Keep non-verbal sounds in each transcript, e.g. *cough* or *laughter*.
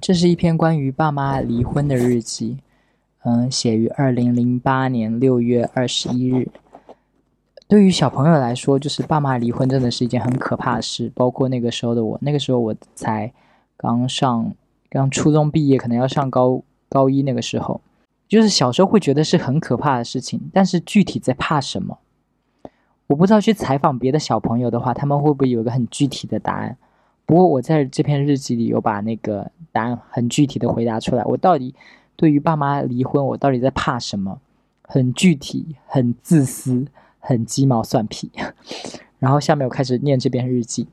这是一篇关于爸妈离婚的日记，嗯，写于二零零八年六月二十一日。对于小朋友来说，就是爸妈离婚真的是一件很可怕的事。包括那个时候的我，那个时候我才刚上刚初中毕业，可能要上高高一那个时候，就是小时候会觉得是很可怕的事情，但是具体在怕什么，我不知道。去采访别的小朋友的话，他们会不会有一个很具体的答案？不过我在这篇日记里有把那个答案很具体的回答出来。我到底对于爸妈离婚，我到底在怕什么？很具体，很自私。很鸡毛蒜皮，*laughs* 然后下面我开始念这篇日记。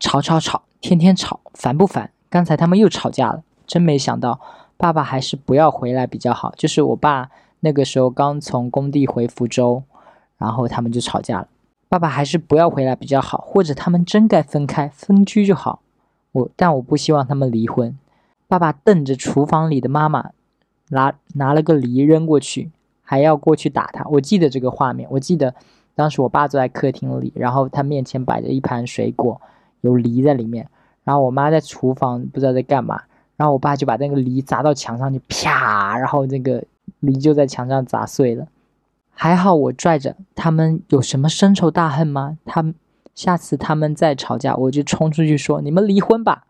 吵吵吵，天天吵，烦不烦？刚才他们又吵架了，真没想到，爸爸还是不要回来比较好。就是我爸那个时候刚从工地回福州，然后他们就吵架了。爸爸还是不要回来比较好，或者他们真该分开分居就好。我但我不希望他们离婚。爸爸瞪着厨房里的妈妈，拿拿了个梨扔过去。还要过去打他，我记得这个画面。我记得当时我爸坐在客厅里，然后他面前摆着一盘水果，有梨在里面。然后我妈在厨房不知道在干嘛，然后我爸就把那个梨砸到墙上，就啪，然后那个梨就在墙上砸碎了。还好我拽着他们，有什么深仇大恨吗？他们下次他们再吵架，我就冲出去说你们离婚吧，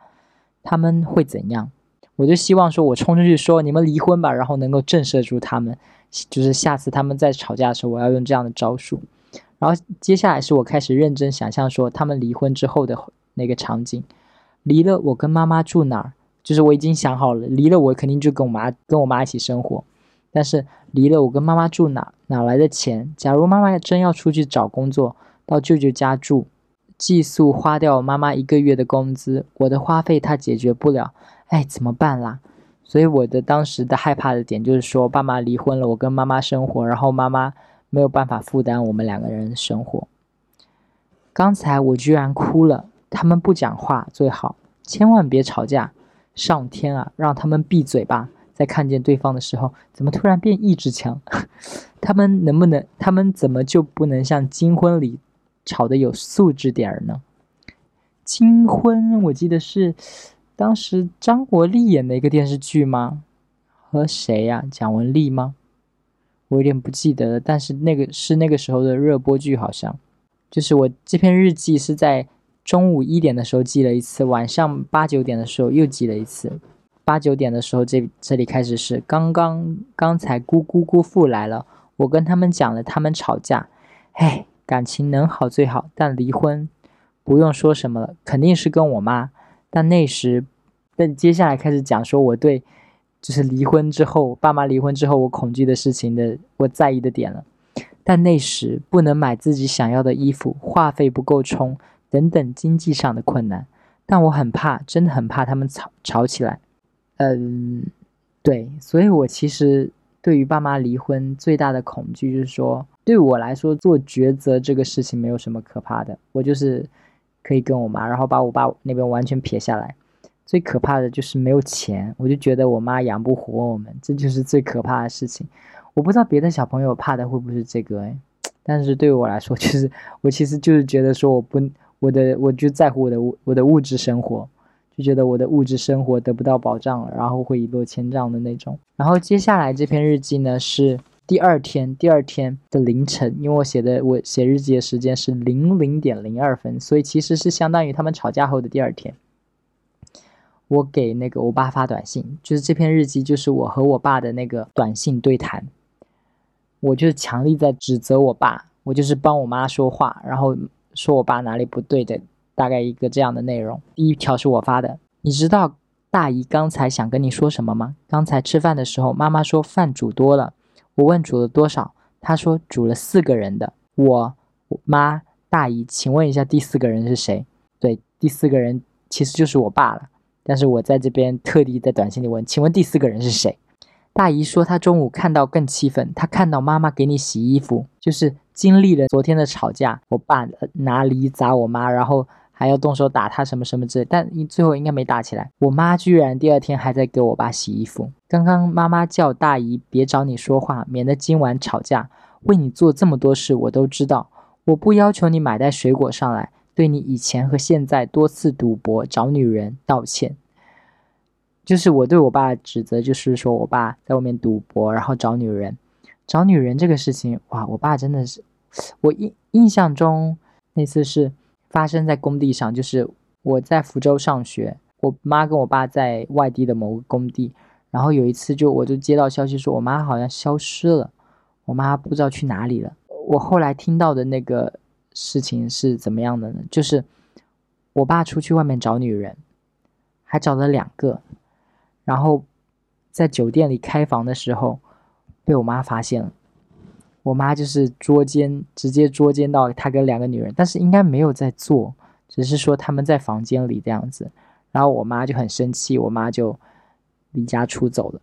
他们会怎样？我就希望说我冲出去说你们离婚吧，然后能够震慑住他们。就是下次他们再吵架的时候，我要用这样的招数。然后接下来是我开始认真想象说他们离婚之后的那个场景。离了，我跟妈妈住哪儿？就是我已经想好了，离了我肯定就跟我妈跟我妈一起生活。但是离了，我跟妈妈住哪？哪来的钱？假如妈妈真要出去找工作，到舅舅家住，寄宿花掉妈妈一个月的工资，我的花费她解决不了，哎，怎么办啦？所以我的当时的害怕的点就是说，爸妈离婚了，我跟妈妈生活，然后妈妈没有办法负担我们两个人生活。刚才我居然哭了，他们不讲话最好，千万别吵架。上天啊，让他们闭嘴吧！在看见对方的时候，怎么突然变意志强？*laughs* 他们能不能？他们怎么就不能像金婚里吵得有素质点儿呢？金婚，我记得是。当时张国立演的一个电视剧吗？和谁呀？蒋雯丽吗？我有点不记得了。但是那个是那个时候的热播剧，好像。就是我这篇日记是在中午一点的时候记了一次，晚上八九点的时候又记了一次。八九点的时候，这这里开始是刚刚刚才姑姑姑父来了，我跟他们讲了他们吵架，嘿，感情能好最好，但离婚不用说什么了，肯定是跟我妈。但那时，但接下来开始讲说我对，就是离婚之后，爸妈离婚之后，我恐惧的事情的，我在意的点了。但那时不能买自己想要的衣服，话费不够充，等等经济上的困难。但我很怕，真的很怕他们吵吵起来。嗯，对，所以我其实对于爸妈离婚最大的恐惧就是说，对我来说做抉择这个事情没有什么可怕的，我就是。可以跟我妈，然后把我爸那边完全撇下来。最可怕的就是没有钱，我就觉得我妈养不活我们，这就是最可怕的事情。我不知道别的小朋友怕的会不会是这个哎，但是对我来说，就是我其实就是觉得说我不，我的我就在乎我的物我的物质生活，就觉得我的物质生活得不到保障了，然后会一落千丈的那种。然后接下来这篇日记呢是。第二天，第二天的凌晨，因为我写的我写日记的时间是零零点零二分，所以其实是相当于他们吵架后的第二天。我给那个我爸发短信，就是这篇日记就是我和我爸的那个短信对谈。我就是强力在指责我爸，我就是帮我妈说话，然后说我爸哪里不对的，大概一个这样的内容。第一条是我发的，你知道大姨刚才想跟你说什么吗？刚才吃饭的时候，妈妈说饭煮多了。我问煮了多少，她说煮了四个人的。我妈、大姨，请问一下第四个人是谁？对，第四个人其实就是我爸了。但是我在这边特地在短信里问，请问第四个人是谁？大姨说她中午看到更气愤，她看到妈妈给你洗衣服，就是经历了昨天的吵架，我爸拿梨砸我妈，然后。还要动手打他什么什么之类，但最后应该没打起来。我妈居然第二天还在给我爸洗衣服。刚刚妈妈叫大姨别找你说话，免得今晚吵架。为你做这么多事，我都知道。我不要求你买袋水果上来，对你以前和现在多次赌博找女人道歉。就是我对我爸指责，就是说我爸在外面赌博，然后找女人，找女人这个事情，哇，我爸真的是，我印印象中那次是发生在工地上，就是我在福州上学，我妈跟我爸在外地的某个工地，然后有一次就我就接到消息说我妈好像消失了，我妈不知道去哪里了。我后来听到的那个事情是怎么样的呢？就是我爸出去外面找女人，还找了两个。然后，在酒店里开房的时候，被我妈发现了。我妈就是捉奸，直接捉奸到他跟两个女人，但是应该没有在做，只是说他们在房间里这样子。然后我妈就很生气，我妈就离家出走了。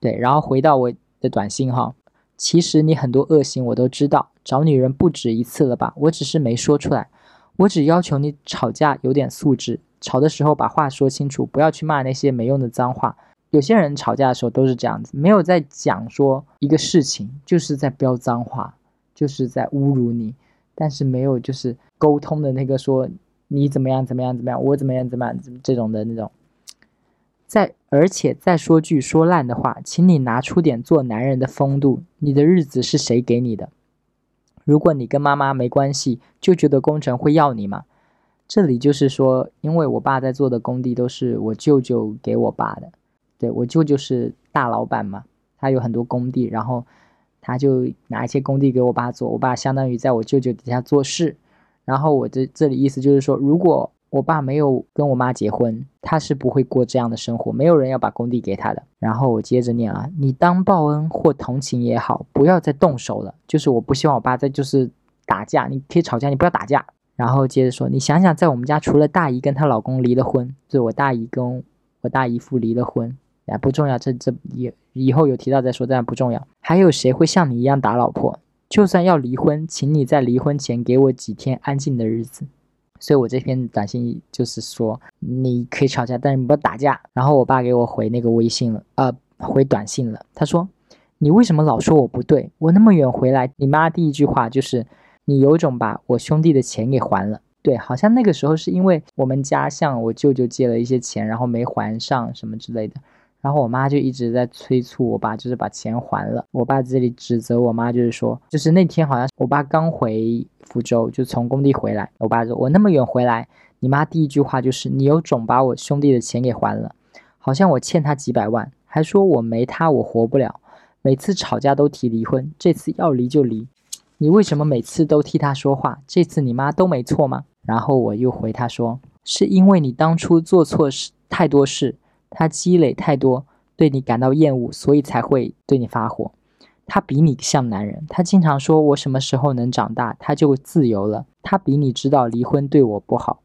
对，然后回到我的短信哈，其实你很多恶行我都知道，找女人不止一次了吧？我只是没说出来，我只要求你吵架有点素质。吵的时候把话说清楚，不要去骂那些没用的脏话。有些人吵架的时候都是这样子，没有在讲说一个事情，就是在飙脏话，就是在侮辱你，但是没有就是沟通的那个说你怎么样怎么样怎么样，我怎么样怎么样这种的那种。再而且再说句说烂的话，请你拿出点做男人的风度。你的日子是谁给你的？如果你跟妈妈没关系，就觉得工程会要你吗？这里就是说，因为我爸在做的工地都是我舅舅给我爸的，对我舅舅是大老板嘛，他有很多工地，然后他就拿一些工地给我爸做，我爸相当于在我舅舅底下做事。然后我这这里意思就是说，如果我爸没有跟我妈结婚，他是不会过这样的生活，没有人要把工地给他的。然后我接着念啊，你当报恩或同情也好，不要再动手了。就是我不希望我爸再就是打架，你可以吵架，你不要打架。然后接着说，你想想，在我们家除了大姨跟她老公离了婚，就我大姨跟我大姨夫离了婚，哎，不重要，这这以以后有提到再说，但不重要。还有谁会像你一样打老婆？就算要离婚，请你在离婚前给我几天安静的日子。所以我这篇短信就是说，你可以吵架，但是不要打架。然后我爸给我回那个微信了，呃，回短信了。他说，你为什么老说我不对？我那么远回来，你妈第一句话就是。你有种把我兄弟的钱给还了，对，好像那个时候是因为我们家向我舅舅借了一些钱，然后没还上什么之类的，然后我妈就一直在催促我爸，就是把钱还了。我爸这里指责我妈，就是说，就是那天好像我爸刚回福州，就从工地回来，我爸说，我那么远回来，你妈第一句话就是你有种把我兄弟的钱给还了，好像我欠他几百万，还说我没他我活不了，每次吵架都提离婚，这次要离就离。你为什么每次都替他说话？这次你妈都没错吗？然后我又回他说，是因为你当初做错事太多事，他积累太多，对你感到厌恶，所以才会对你发火。他比你像男人，他经常说我什么时候能长大，他就自由了。他比你知道离婚对我不好。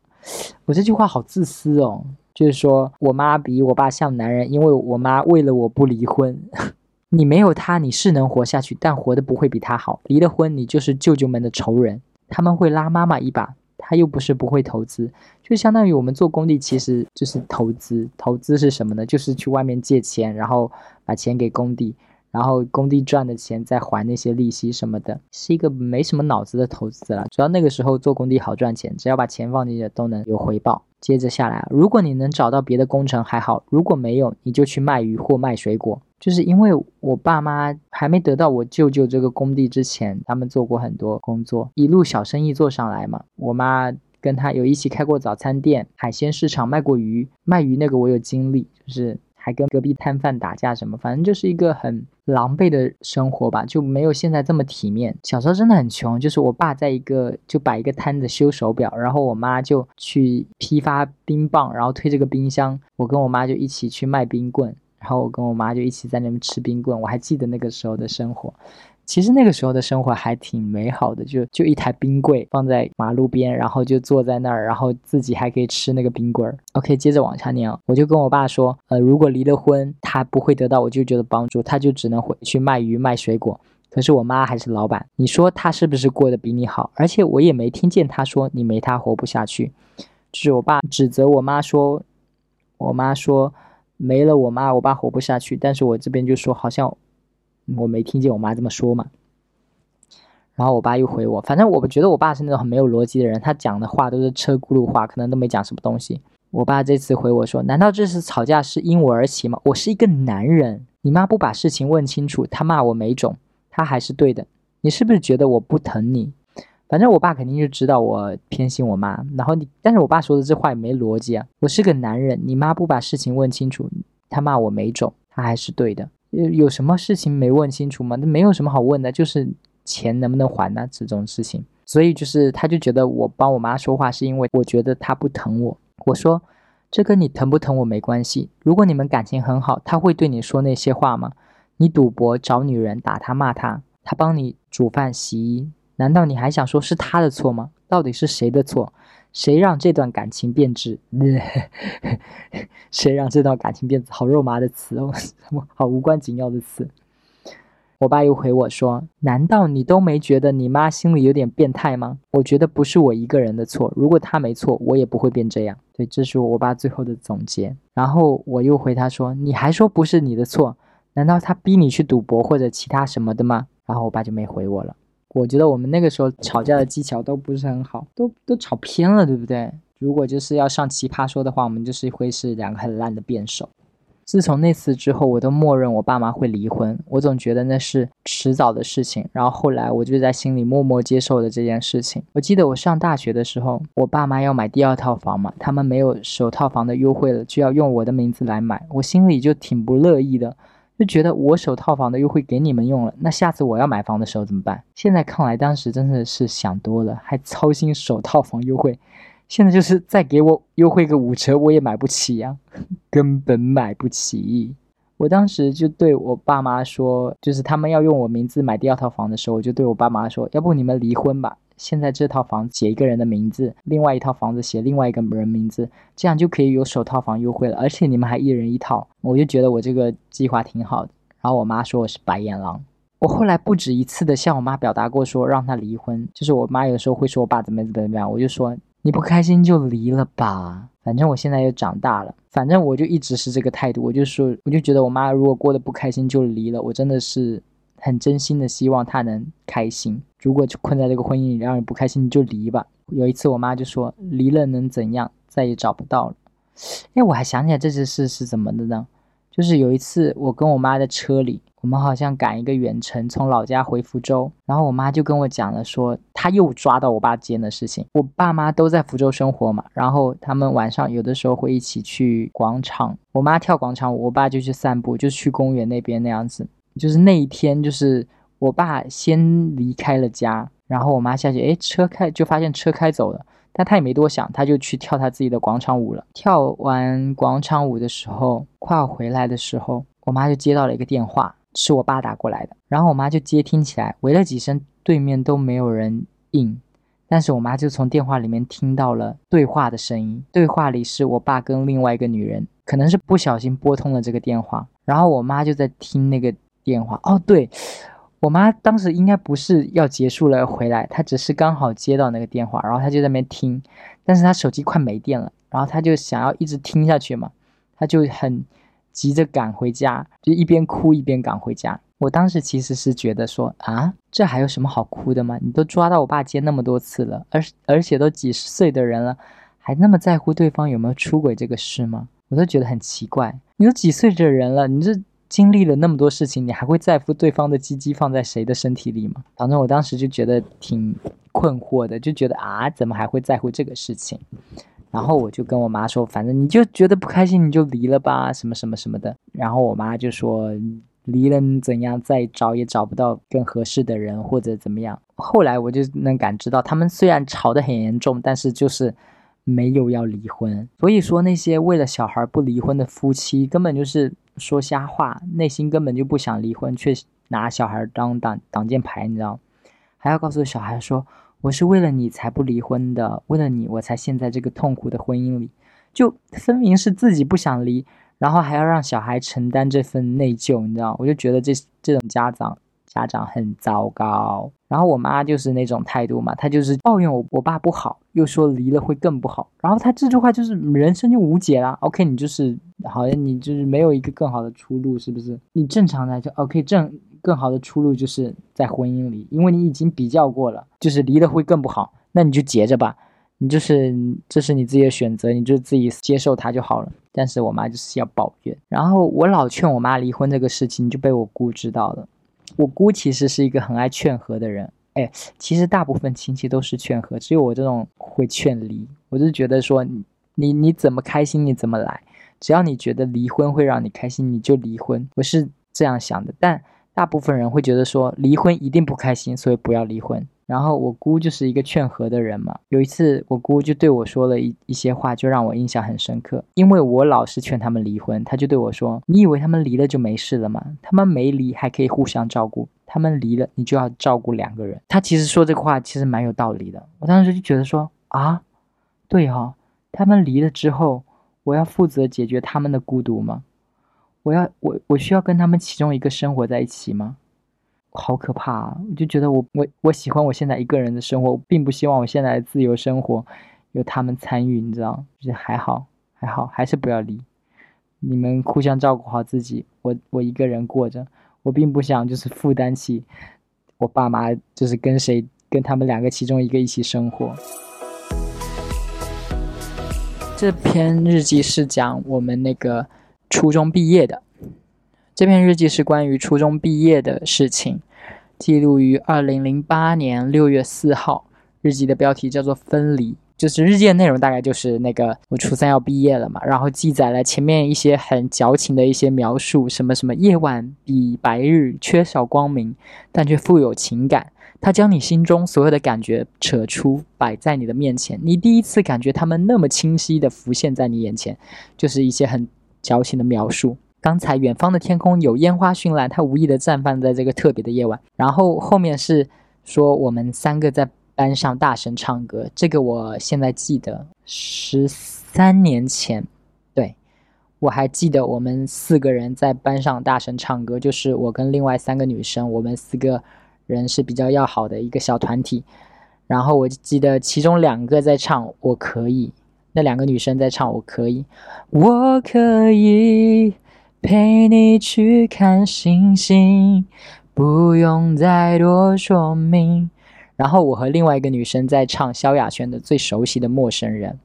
我这句话好自私哦，就是说我妈比我爸像男人，因为我妈为了我不离婚。*laughs* 你没有他，你是能活下去，但活的不会比他好。离了婚，你就是舅舅们的仇人，他们会拉妈妈一把。他又不是不会投资，就相当于我们做工地，其实就是投资。投资是什么呢？就是去外面借钱，然后把钱给工地，然后工地赚的钱再还那些利息什么的，是一个没什么脑子的投资了。主要那个时候做工地好赚钱，只要把钱放进去都能有回报。接着下来，如果你能找到别的工程还好，如果没有，你就去卖鱼或卖水果。就是因为我爸妈还没得到我舅舅这个工地之前，他们做过很多工作，一路小生意做上来嘛。我妈跟他有一起开过早餐店、海鲜市场，卖过鱼。卖鱼那个我有经历，就是还跟隔壁摊贩打架什么，反正就是一个很狼狈的生活吧，就没有现在这么体面。小时候真的很穷，就是我爸在一个就摆一个摊子修手表，然后我妈就去批发冰棒，然后推这个冰箱，我跟我妈就一起去卖冰棍。然后我跟我妈就一起在那边吃冰棍，我还记得那个时候的生活。其实那个时候的生活还挺美好的，就就一台冰柜放在马路边，然后就坐在那儿，然后自己还可以吃那个冰棍儿。OK，接着往下念，我就跟我爸说，呃，如果离了婚，他不会得到我舅舅的帮助，他就只能回去卖鱼卖水果。可是我妈还是老板，你说他是不是过得比你好？而且我也没听见他说你没他活不下去。就是我爸指责我妈说，我妈说。没了我妈，我爸活不下去。但是我这边就说，好像我没听见我妈这么说嘛。然后我爸又回我，反正我觉得我爸是那种很没有逻辑的人，他讲的话都是车轱辘话，可能都没讲什么东西。我爸这次回我说：“难道这次吵架是因我而起吗？我是一个男人，你妈不把事情问清楚，她骂我没种，她还是对的。你是不是觉得我不疼你？反正我爸肯定就知道我偏心我妈。然后你，但是我爸说的这话也没逻辑啊。我是个男人，你妈不把事情问清楚，她骂我没种，她还是对的。有有什么事情没问清楚吗？那没有什么好问的，就是钱能不能还呢？这种事情。”所以就是，他就觉得我帮我妈说话是因为我觉得她不疼我。我说，这跟你疼不疼我没关系。如果你们感情很好，他会对你说那些话吗？你赌博、找女人、打他、骂他，他帮你煮饭、洗衣，难道你还想说是他的错吗？到底是谁的错？谁让这段感情变质？*laughs* 谁让这段感情变质？好肉麻的词哦，*laughs* 好无关紧要的词。我爸又回我说：“难道你都没觉得你妈心里有点变态吗？”我觉得不是我一个人的错，如果她没错，我也不会变这样。对，这是我爸最后的总结。然后我又回他说：“你还说不是你的错？难道他逼你去赌博或者其他什么的吗？”然后我爸就没回我了。我觉得我们那个时候吵架的技巧都不是很好，都都吵偏了，对不对？如果就是要上奇葩说的话，我们就是会是两个很烂的辩手。自从那次之后，我都默认我爸妈会离婚。我总觉得那是迟早的事情。然后后来，我就在心里默默接受了这件事情。我记得我上大学的时候，我爸妈要买第二套房嘛，他们没有首套房的优惠了，就要用我的名字来买。我心里就挺不乐意的，就觉得我首套房的优惠给你们用了，那下次我要买房的时候怎么办？现在看来，当时真的是想多了，还操心首套房优惠。现在就是再给我优惠个五折，我也买不起呀，根本买不起。我当时就对我爸妈说，就是他们要用我名字买第二套房的时候，我就对我爸妈说，要不你们离婚吧，现在这套房写一个人的名字，另外一套房子写另外一个人名字，这样就可以有首套房优惠了，而且你们还一人一套。我就觉得我这个计划挺好的。然后我妈说我是白眼狼。*laughs* 我后来不止一次的向我妈表达过，说让她离婚。就是我妈有时候会说我爸怎么怎么怎么样，我就说。你不开心就离了吧，反正我现在又长大了，反正我就一直是这个态度，我就说，我就觉得我妈如果过得不开心就离了，我真的是很真心的希望他能开心。如果就困在这个婚姻里让人不开心，你就离吧。有一次我妈就说，离了能怎样，再也找不到了。哎，我还想起来这件事是怎么的呢？就是有一次我跟我妈在车里。我们好像赶一个远程，从老家回福州，然后我妈就跟我讲了，说她又抓到我爸奸的事情。我爸妈都在福州生活嘛，然后他们晚上有的时候会一起去广场，我妈跳广场舞，我爸就去散步，就去公园那边那样子。就是那一天，就是我爸先离开了家，然后我妈下去，哎，车开就发现车开走了，但他也没多想，他就去跳他自己的广场舞了。跳完广场舞的时候，快要回来的时候，我妈就接到了一个电话。是我爸打过来的，然后我妈就接听起来，喂了几声，对面都没有人应，但是我妈就从电话里面听到了对话的声音，对话里是我爸跟另外一个女人，可能是不小心拨通了这个电话，然后我妈就在听那个电话。哦，对，我妈当时应该不是要结束了回来，她只是刚好接到那个电话，然后她就在那边听，但是她手机快没电了，然后她就想要一直听下去嘛，她就很。急着赶回家，就一边哭一边赶回家。我当时其实是觉得说啊，这还有什么好哭的吗？你都抓到我爸接那么多次了，而而且都几十岁的人了，还那么在乎对方有没有出轨这个事吗？我都觉得很奇怪。你都几岁的人了，你这经历了那么多事情，你还会在乎对方的鸡鸡放在谁的身体里吗？反正我当时就觉得挺困惑的，就觉得啊，怎么还会在乎这个事情？然后我就跟我妈说，反正你就觉得不开心，你就离了吧，什么什么什么的。然后我妈就说，离了怎样，再找也找不到更合适的人或者怎么样。后来我就能感知到，他们虽然吵得很严重，但是就是没有要离婚。所以说那些为了小孩不离婚的夫妻，根本就是说瞎话，内心根本就不想离婚，却拿小孩当挡挡箭牌，你知道？还要告诉小孩说。我是为了你才不离婚的，为了你我才陷在这个痛苦的婚姻里，就分明是自己不想离，然后还要让小孩承担这份内疚，你知道？我就觉得这这种家长家长很糟糕。然后我妈就是那种态度嘛，她就是抱怨我我爸不好，又说离了会更不好。然后她这句话就是人生就无解了。OK，你就是好像你就是没有一个更好的出路，是不是？你正常的就 OK 正。更好的出路就是在婚姻里，因为你已经比较过了，就是离了会更不好，那你就结着吧。你就是这是你自己的选择，你就自己接受它就好了。但是我妈就是要抱怨，然后我老劝我妈离婚这个事情，就被我姑知道了。我姑其实是一个很爱劝和的人，哎，其实大部分亲戚都是劝和，只有我这种会劝离。我就觉得说，你你怎么开心你怎么来，只要你觉得离婚会让你开心，你就离婚。我是这样想的，但大部分人会觉得说离婚一定不开心，所以不要离婚。然后我姑就是一个劝和的人嘛。有一次我姑就对我说了一一些话，就让我印象很深刻。因为我老是劝他们离婚，他就对我说：“你以为他们离了就没事了吗？他们没离还可以互相照顾，他们离了你就要照顾两个人。”他其实说这个话其实蛮有道理的。我当时就觉得说啊，对哈，他们离了之后，我要负责解决他们的孤独吗？我要我我需要跟他们其中一个生活在一起吗？好可怕啊！我就觉得我我我喜欢我现在一个人的生活，并不希望我现在的自由生活有他们参与，你知道？就是还好还好，还是不要离。你们互相照顾好自己，我我一个人过着，我并不想就是负担起我爸妈，就是跟谁跟他们两个其中一个一起生活。这篇日记是讲我们那个初中毕业的。这篇日记是关于初中毕业的事情，记录于二零零八年六月四号。日记的标题叫做《分离》，就是日记的内容大概就是那个我初三要毕业了嘛，然后记载了前面一些很矫情的一些描述，什么什么夜晚比白日缺少光明，但却富有情感。他将你心中所有的感觉扯出，摆在你的面前，你第一次感觉他们那么清晰的浮现在你眼前，就是一些很矫情的描述。刚才远方的天空有烟花绚烂，它无意的绽放在这个特别的夜晚。然后后面是说我们三个在班上大声唱歌，这个我现在记得。十三年前，对我还记得我们四个人在班上大声唱歌，就是我跟另外三个女生，我们四个人是比较要好的一个小团体。然后我记得其中两个在唱我可以，那两个女生在唱我可以，我可以。陪你去看星星，不用再多说明。然后我和另外一个女生在唱萧亚轩的最熟悉的《陌生人》，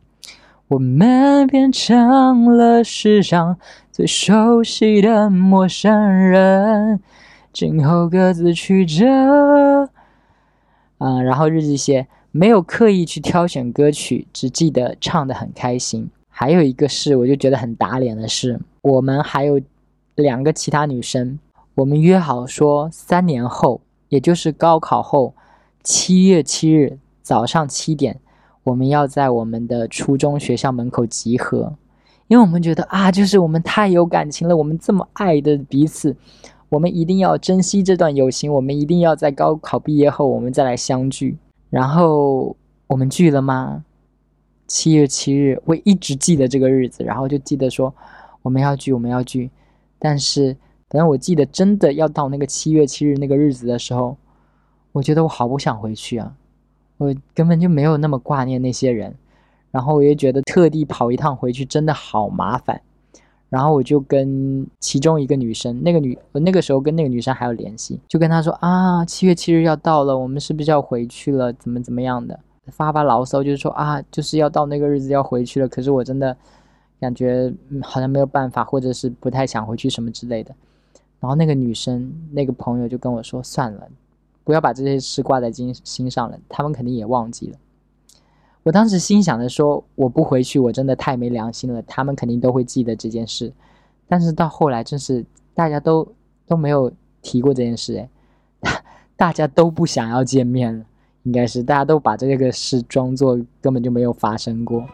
我们变成了世上最熟悉的陌生人，今后各自曲折。嗯，然后日记写没有刻意去挑选歌曲，只记得唱的很开心。还有一个是，我就觉得很打脸的是，我们还有。两个其他女生，我们约好说，三年后，也就是高考后，七月七日早上七点，我们要在我们的初中学校门口集合，因为我们觉得啊，就是我们太有感情了，我们这么爱的彼此，我们一定要珍惜这段友情，我们一定要在高考毕业后，我们再来相聚。然后我们聚了吗？七月七日，我一直记得这个日子，然后就记得说我们要聚，我们要聚。但是，等我记得真的要到那个七月七日那个日子的时候，我觉得我好不想回去啊！我根本就没有那么挂念那些人，然后我也觉得特地跑一趟回去真的好麻烦。然后我就跟其中一个女生，那个女，我那个时候跟那个女生还有联系，就跟她说啊，七月七日要到了，我们是不是要回去了？怎么怎么样的？发发牢骚，就是说啊，就是要到那个日子要回去了。可是我真的。感觉好像没有办法，或者是不太想回去什么之类的。然后那个女生那个朋友就跟我说：“算了，不要把这些事挂在心心上了，他们肯定也忘记了。”我当时心想的说：“我不回去，我真的太没良心了，他们肯定都会记得这件事。”但是到后来，真是大家都都没有提过这件事，*laughs* 哎，大家都不想要见面了，应该是大家都把这个事装作根本就没有发生过。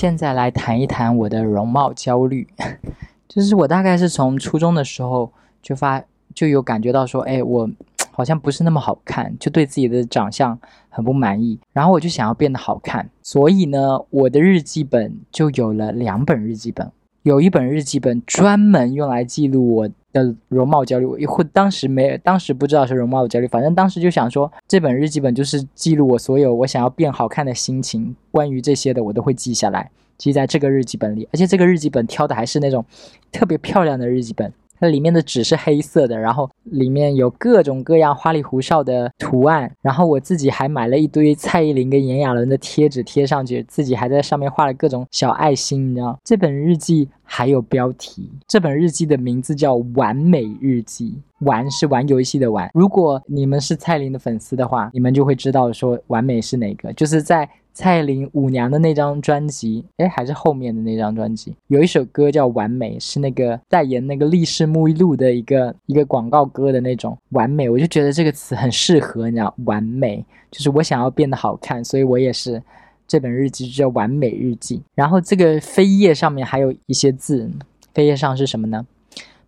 现在来谈一谈我的容貌焦虑，*laughs* 就是我大概是从初中的时候就发就有感觉到说，哎，我好像不是那么好看，就对自己的长相很不满意，然后我就想要变得好看，所以呢，我的日记本就有了两本日记本，有一本日记本专门用来记录我。的容貌焦虑，我或当时没，当时不知道是容貌焦虑，反正当时就想说，这本日记本就是记录我所有我想要变好看的心情，关于这些的我都会记下来，记在这个日记本里。而且这个日记本挑的还是那种特别漂亮的日记本，它里面的纸是黑色的，然后里面有各种各样花里胡哨的图案，然后我自己还买了一堆蔡依林跟炎亚纶的贴纸贴上去，自己还在上面画了各种小爱心，你知道？这本日记还有标题，这本日记的名字叫《完美日记》，玩是玩游戏的玩。如果你们是蔡依林的粉丝的话，你们就会知道说完美是哪个，就是在。蔡依林舞娘的那张专辑，哎，还是后面的那张专辑，有一首歌叫《完美》，是那个代言那个力士沐浴露的一个一个广告歌的那种“完美”，我就觉得这个词很适合，你知道，“完美”就是我想要变得好看，所以我也是这本日记就叫《完美日记》。然后这个扉页上面还有一些字，扉页上是什么呢？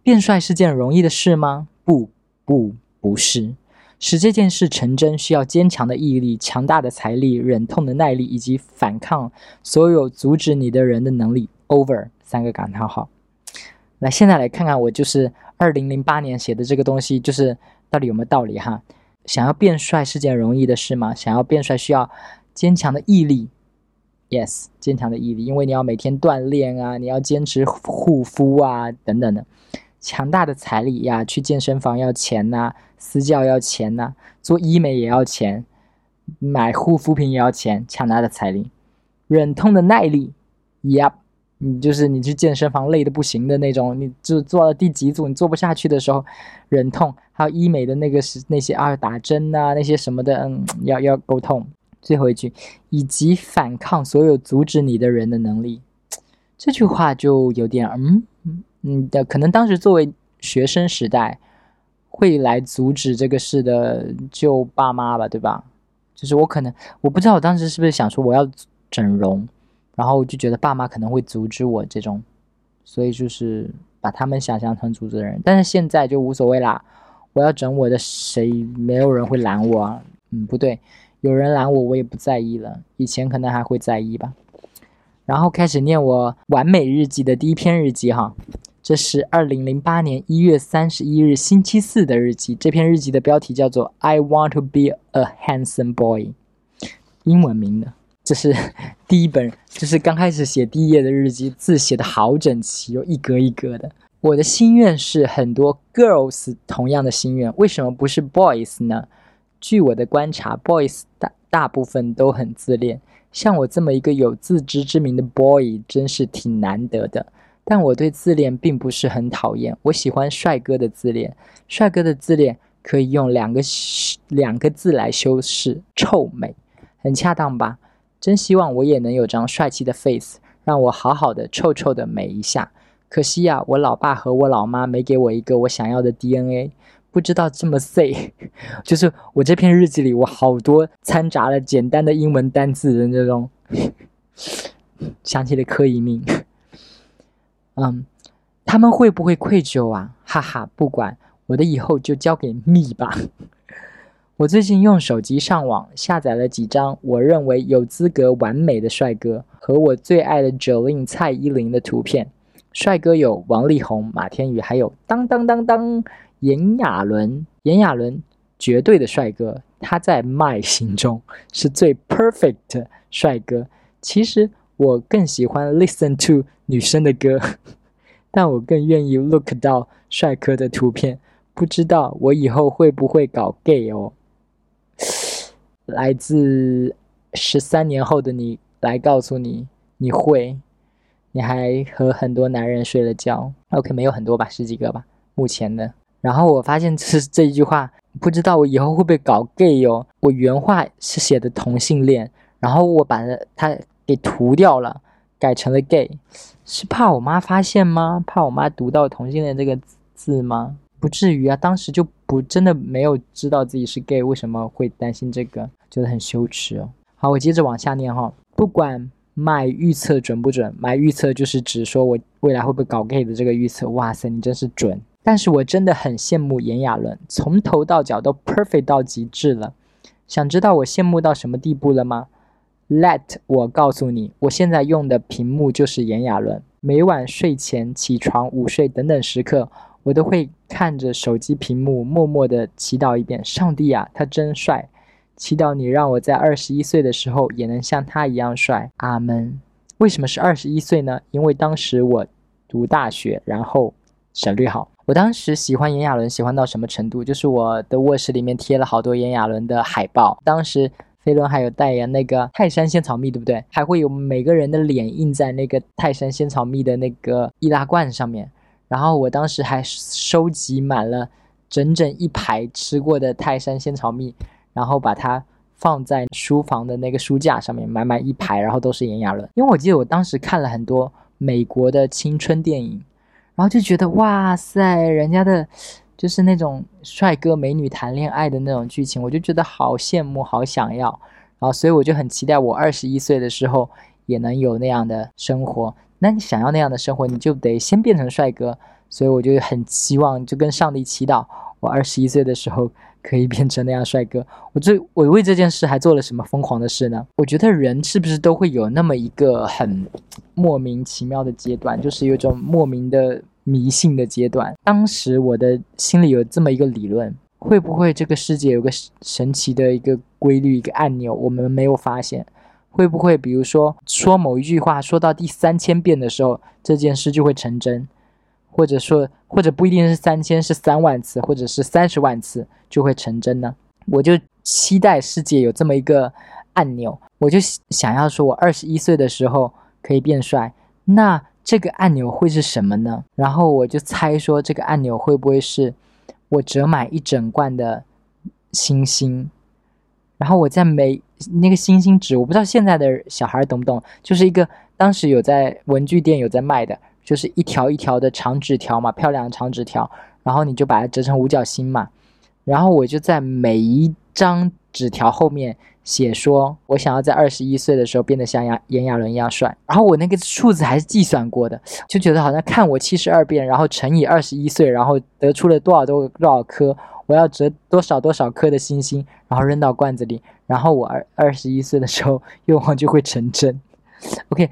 变帅是件容易的事吗？不，不，不是。使这件事成真，需要坚强的毅力、强大的财力、忍痛的耐力，以及反抗所有阻止你的人的能力。Over 三个感叹号。来，现在来看看我就是二零零八年写的这个东西，就是到底有没有道理哈？想要变帅是件容易的事吗？想要变帅需要坚强的毅力。Yes，坚强的毅力，因为你要每天锻炼啊，你要坚持护肤啊，等等的。强大的财力呀，去健身房要钱呐，私教要钱呐，做医美也要钱，买护肤品也要钱。强大的财力，忍痛的耐力，Yep，你就是你去健身房累的不行的那种，你就做到第几组你做不下去的时候，忍痛。还有医美的那个是那些啊打针呐那些什么的，嗯，要要沟通。最后一句，以及反抗所有阻止你的人的能力，这句话就有点嗯。嗯的，可能当时作为学生时代，会来阻止这个事的就爸妈吧，对吧？就是我可能我不知道我当时是不是想说我要整容，然后就觉得爸妈可能会阻止我这种，所以就是把他们想象成阻止的人。但是现在就无所谓啦，我要整我的，谁没有人会拦我啊？嗯，不对，有人拦我我也不在意了，以前可能还会在意吧。然后开始念我完美日记的第一篇日记哈。这是二零零八年一月三十一日星期四的日记。这篇日记的标题叫做 "I want to be a handsome boy"，英文名的。这是 *laughs* 第一本，就是刚开始写第一页的日记，字写的好整齐，又一格一格的。我的心愿是很多 girls 同样的心愿，为什么不是 boys 呢？据我的观察，boys 大大部分都很自恋，像我这么一个有自知之明的 boy，真是挺难得的。但我对自恋并不是很讨厌，我喜欢帅哥的自恋。帅哥的自恋可以用两个两个字来修饰：臭美，很恰当吧？真希望我也能有张帅气的 face，让我好好的臭臭的美一下。可惜呀，我老爸和我老妈没给我一个我想要的 DNA。不知道这么 say，*laughs* 就是我这篇日记里，我好多掺杂了简单的英文单字的那种，*laughs* 想起了柯以命。嗯，他们会不会愧疚啊？哈哈，不管，我的以后就交给蜜吧。*laughs* 我最近用手机上网下载了几张我认为有资格完美的帅哥和我最爱的 Jolin 蔡依林的图片。帅哥有王力宏、马天宇，还有当当当当炎亚纶。炎亚纶绝对的帅哥，他在麦心中是最 perfect 的帅哥。其实。我更喜欢 listen to 女生的歌，*laughs* 但我更愿意 look 到帅哥的图片。不知道我以后会不会搞 gay 哦？来自十三年后的你来告诉你，你会，你还和很多男人睡了觉。OK，没有很多吧，十几个吧，目前的。然后我发现这 *laughs* 这一句话，不知道我以后会不会搞 gay 哟？我原话是写的同性恋，然后我把它。给涂掉了，改成了 gay，是怕我妈发现吗？怕我妈读到同性恋这个字吗？不至于啊，当时就不真的没有知道自己是 gay，为什么会担心这个？觉得很羞耻哦。好，我接着往下念哈。不管买预测准不准，买预测就是指说我未来会不会搞 gay 的这个预测。哇塞，你真是准！但是我真的很羡慕炎亚纶，从头到脚都 perfect 到极致了。想知道我羡慕到什么地步了吗？Let 我告诉你，我现在用的屏幕就是炎亚纶。每晚睡前、起床、午睡等等时刻，我都会看着手机屏幕，默默地祈祷一遍：上帝啊，他真帅！祈祷你让我在二十一岁的时候也能像他一样帅。阿门。为什么是二十一岁呢？因为当时我读大学，然后省略号。我当时喜欢炎亚纶，喜欢到什么程度？就是我的卧室里面贴了好多炎亚纶的海报。当时飞轮还有代言那个泰山仙草蜜，对不对？还会有每个人的脸印在那个泰山仙草蜜的那个易拉罐上面。然后我当时还收集满了整整一排吃过的泰山仙草蜜，然后把它放在书房的那个书架上面，满满一排，然后都是炎亚纶。因为我记得我当时看了很多美国的青春电影。然后就觉得哇塞，人家的，就是那种帅哥美女谈恋爱的那种剧情，我就觉得好羡慕，好想要。然后所以我就很期待，我二十一岁的时候也能有那样的生活。那你想要那样的生活，你就得先变成帅哥。所以我就很期望，就跟上帝祈祷，我二十一岁的时候。可以变成那样帅哥，我这我为这件事还做了什么疯狂的事呢？我觉得人是不是都会有那么一个很莫名其妙的阶段，就是有种莫名的迷信的阶段。当时我的心里有这么一个理论：会不会这个世界有个神奇的一个规律、一个按钮，我们没有发现？会不会比如说说某一句话说到第三千遍的时候，这件事就会成真？或者说，或者不一定是三千，是三万次，或者是三十万次就会成真呢？我就期待世界有这么一个按钮，我就想要说，我二十一岁的时候可以变帅，那这个按钮会是什么呢？然后我就猜说，这个按钮会不会是我折满一整罐的星星，然后我在每那个星星纸，我不知道现在的小孩懂不懂，就是一个当时有在文具店有在卖的。就是一条一条的长纸条嘛，漂亮的长纸条，然后你就把它折成五角星嘛，然后我就在每一张纸条后面写说，我想要在二十一岁的时候变得像亚炎亚纶一样帅，然后我那个数字还是计算过的，就觉得好像看我七十二变，然后乘以二十一岁，然后得出了多少多多少颗，我要折多少多少颗的星星，然后扔到罐子里，然后我二二十一岁的时候愿望就会成真。OK。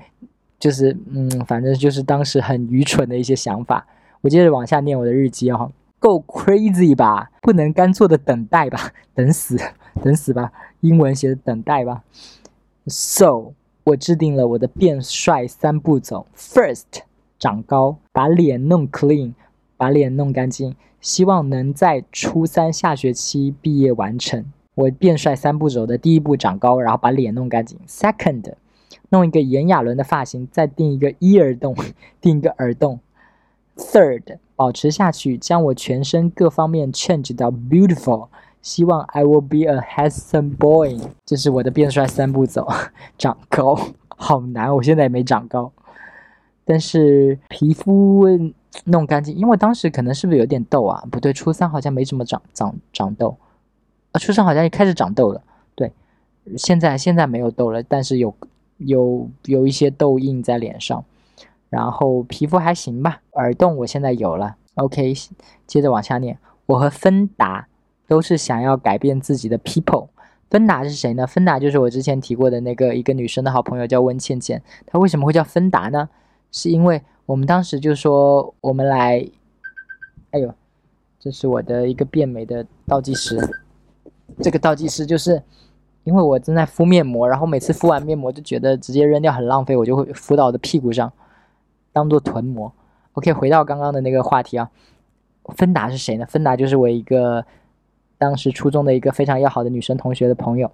就是，嗯，反正就是当时很愚蠢的一些想法。我接着往下念我的日记哦，够 crazy 吧？不能干坐的等待吧？*laughs* 等死，*laughs* 等死吧？英文写的等待吧？So，我制定了我的变帅三步走：First，长高，把脸弄 clean，把脸弄干净，希望能在初三下学期毕业完成。我变帅三步走的第一步，长高，然后把脸弄干净。Second。弄一个炎亚纶的发型，再定一个一耳洞，*laughs* 定一个耳洞。Third，保持下去，将我全身各方面 change 到 beautiful。希望 I will be a handsome boy。这是我的变帅三步走。长高好难，我现在也没长高。但是皮肤弄干净，因为当时可能是不是有点痘啊？不对，初三好像没怎么长长长痘。啊，初三好像也开始长痘了。对，现在现在没有痘了，但是有。有有一些痘印在脸上，然后皮肤还行吧。耳洞我现在有了。OK，接着往下念。我和芬达都是想要改变自己的 people。芬达是谁呢？芬达就是我之前提过的那个一个女生的好朋友，叫温倩倩。她为什么会叫芬达呢？是因为我们当时就说我们来，哎呦，这是我的一个变美的倒计时。这个倒计时就是。因为我正在敷面膜，然后每次敷完面膜就觉得直接扔掉很浪费，我就会敷到我的屁股上，当做臀膜。OK，回到刚刚的那个话题啊，芬达是谁呢？芬达就是我一个当时初中的一个非常要好的女生同学的朋友。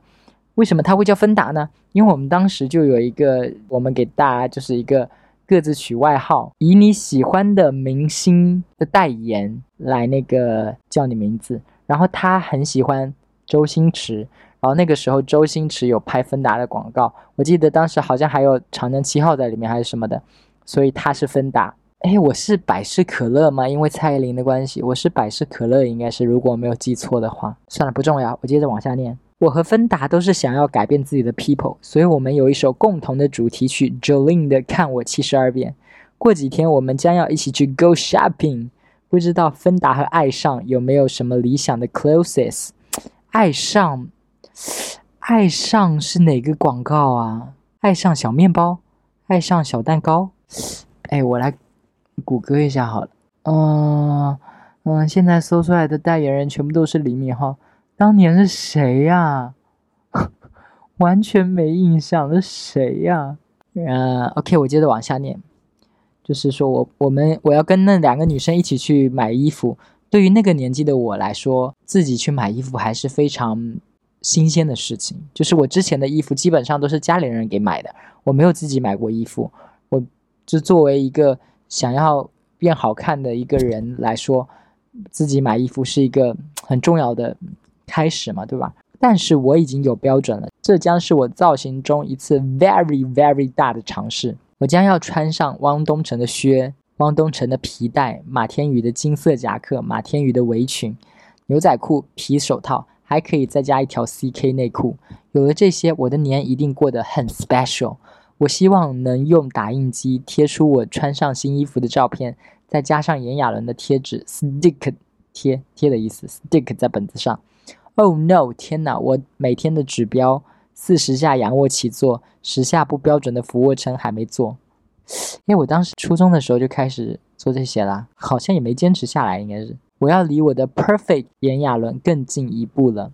为什么她会叫芬达呢？因为我们当时就有一个，我们给大家就是一个各自取外号，以你喜欢的明星的代言来那个叫你名字。然后她很喜欢周星驰。然后那个时候，周星驰有拍芬达的广告，我记得当时好像还有长江七号在里面还是什么的，所以他是芬达。哎，我是百事可乐吗？因为蔡依林的关系，我是百事可乐，应该是如果没有记错的话。算了，不重要，我接着往下念。我和芬达都是想要改变自己的 people，所以我们有一首共同的主题曲，Jolin 的《看我七十二变》。过几天我们将要一起去 go shopping，不知道芬达和爱上有没有什么理想的 closes？爱上。爱上是哪个广告啊？爱上小面包，爱上小蛋糕。哎，我来谷歌一下好了。嗯嗯，现在搜出来的代言人全部都是李敏镐。当年是谁呀？*laughs* 完全没印象，是谁呀？嗯，OK，我接着往下念。就是说我我们我要跟那两个女生一起去买衣服。对于那个年纪的我来说，自己去买衣服还是非常新鲜的事情。就是我之前的衣服基本上都是家里人给买的，我没有自己买过衣服。就作为一个想要变好看的一个人来说，自己买衣服是一个很重要的开始嘛，对吧？但是我已经有标准了，这将是我造型中一次 very very 大的尝试。我将要穿上汪东城的靴、汪东城的皮带、马天宇的金色夹克、马天宇的围裙、牛仔裤、皮手套，还可以再加一条 CK 内裤。有了这些，我的年一定过得很 special。我希望能用打印机贴出我穿上新衣服的照片，再加上炎亚纶的贴纸 stick 贴贴的意思 stick 在本子上。Oh no！天哪！我每天的指标四十下仰卧起坐，十下不标准的俯卧撑还没做。因为我当时初中的时候就开始做这些啦，好像也没坚持下来。应该是我要离我的 perfect 炎亚纶更近一步了。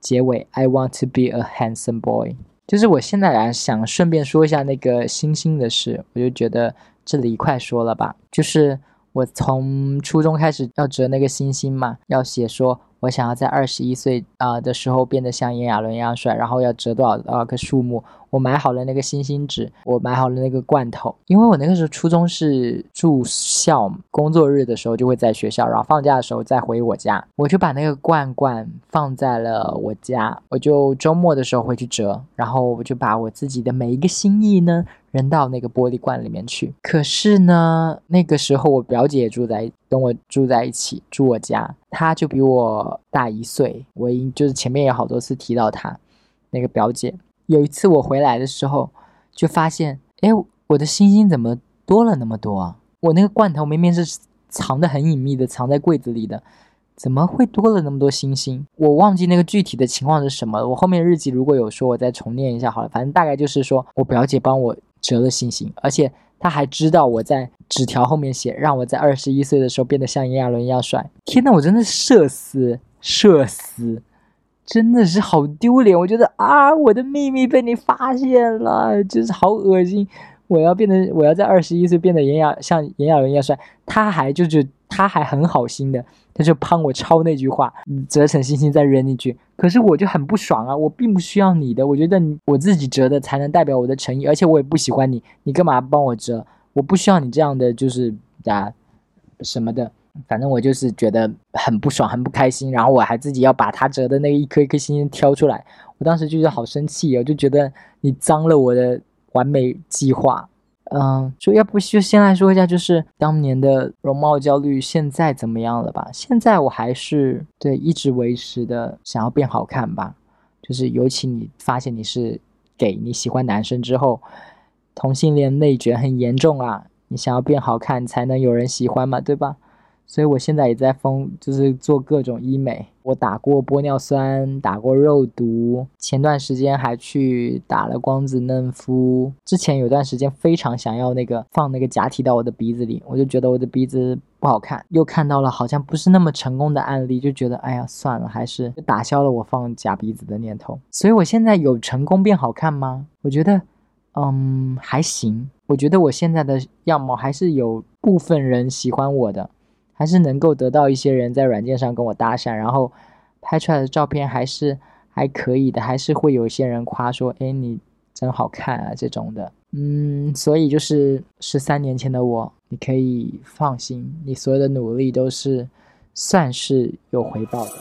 结尾，I want to be a handsome boy。就是我现在来想顺便说一下那个星星的事，我就觉得这里一块说了吧。就是我从初中开始要折那个星星嘛，要写说。我想要在二十一岁啊的时候变得像炎亚纶一样帅，然后要折多少多少个树木。我买好了那个星星纸，我买好了那个罐头，因为我那个时候初中是住校，工作日的时候就会在学校，然后放假的时候再回我家，我就把那个罐罐放在了我家，我就周末的时候会去折，然后我就把我自己的每一个心意呢扔到那个玻璃罐里面去。可是呢，那个时候我表姐住在跟我住在一起，住我家，她就比我大一岁，我已就是前面有好多次提到她那个表姐。有一次我回来的时候，就发现，哎，我的星星怎么多了那么多啊？我那个罐头明明是藏的很隐秘的，藏在柜子里的，怎么会多了那么多星星？我忘记那个具体的情况是什么。我后面日记如果有说，我再重念一下好了。反正大概就是说我表姐帮我折了星星，而且他还知道我在纸条后面写，让我在二十一岁的时候变得像炎亚纶一样帅。天呐，我真的社死，社死。真的是好丢脸，我觉得啊，我的秘密被你发现了，就是好恶心。我要变得，我要在二十一岁变得炎亚像炎亚纶一样帅。他还就是他还很好心的，他就帮我抄那句话，折成星星再扔进去。可是我就很不爽啊，我并不需要你的，我觉得我自己折的才能代表我的诚意，而且我也不喜欢你，你干嘛帮我折？我不需要你这样的，就是啊什么的。反正我就是觉得很不爽，很不开心，然后我还自己要把他折的那一颗一颗星星挑出来，我当时就是好生气我就觉得你脏了我的完美计划。嗯，就要不就先来说一下，就是当年的容貌焦虑现在怎么样了吧？现在我还是对一直维持的想要变好看吧，就是尤其你发现你是给你喜欢男生之后，同性恋内卷很严重啊，你想要变好看才能有人喜欢嘛，对吧？所以我现在也在疯，就是做各种医美。我打过玻尿酸，打过肉毒，前段时间还去打了光子嫩肤。之前有段时间非常想要那个放那个假体到我的鼻子里，我就觉得我的鼻子不好看。又看到了好像不是那么成功的案例，就觉得哎呀算了，还是打消了我放假鼻子的念头。所以我现在有成功变好看吗？我觉得，嗯，还行。我觉得我现在的样貌还是有部分人喜欢我的。还是能够得到一些人在软件上跟我搭讪，然后拍出来的照片还是还可以的，还是会有一些人夸说：“哎，你真好看啊！”这种的，嗯，所以就是十三年前的我，你可以放心，你所有的努力都是算是有回报的。